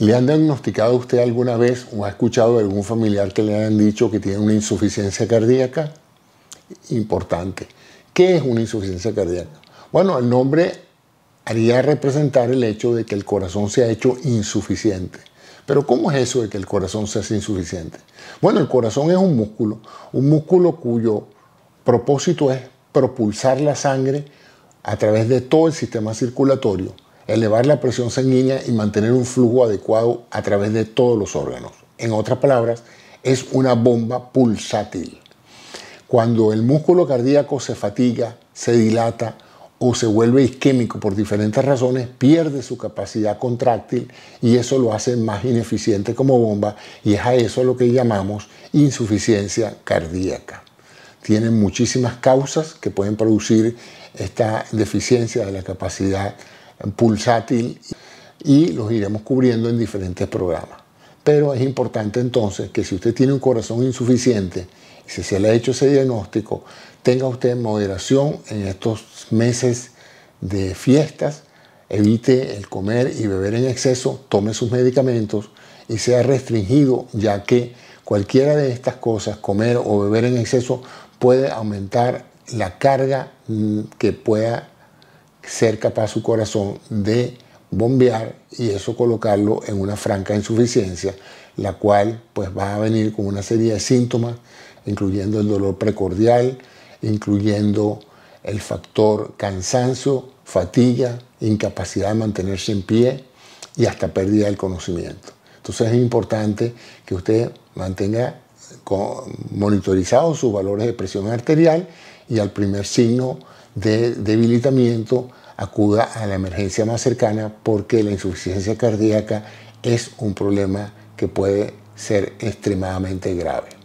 ¿Le han diagnosticado a usted alguna vez o ha escuchado de algún familiar que le hayan dicho que tiene una insuficiencia cardíaca? Importante. ¿Qué es una insuficiencia cardíaca? Bueno, el nombre haría representar el hecho de que el corazón se ha hecho insuficiente. Pero ¿cómo es eso de que el corazón se hace insuficiente? Bueno, el corazón es un músculo, un músculo cuyo propósito es propulsar la sangre a través de todo el sistema circulatorio, elevar la presión sanguínea y mantener un flujo adecuado a través de todos los órganos. En otras palabras, es una bomba pulsátil. Cuando el músculo cardíaco se fatiga, se dilata o se vuelve isquémico por diferentes razones, pierde su capacidad contráctil y eso lo hace más ineficiente como bomba y es a eso lo que llamamos insuficiencia cardíaca. Tienen muchísimas causas que pueden producir esta deficiencia de la capacidad pulsátil y los iremos cubriendo en diferentes programas. Pero es importante entonces que si usted tiene un corazón insuficiente, si se le ha hecho ese diagnóstico, tenga usted moderación en estos meses de fiestas, evite el comer y beber en exceso, tome sus medicamentos y sea restringido, ya que cualquiera de estas cosas, comer o beber en exceso, puede aumentar la carga mm, que pueda ser capaz su corazón de bombear y eso colocarlo en una franca insuficiencia, la cual pues va a venir con una serie de síntomas, incluyendo el dolor precordial, incluyendo el factor cansancio, fatiga, incapacidad de mantenerse en pie y hasta pérdida del conocimiento. Entonces es importante que usted mantenga monitorizados sus valores de presión arterial y al primer signo de debilitamiento acuda a la emergencia más cercana porque la insuficiencia cardíaca es un problema que puede ser extremadamente grave.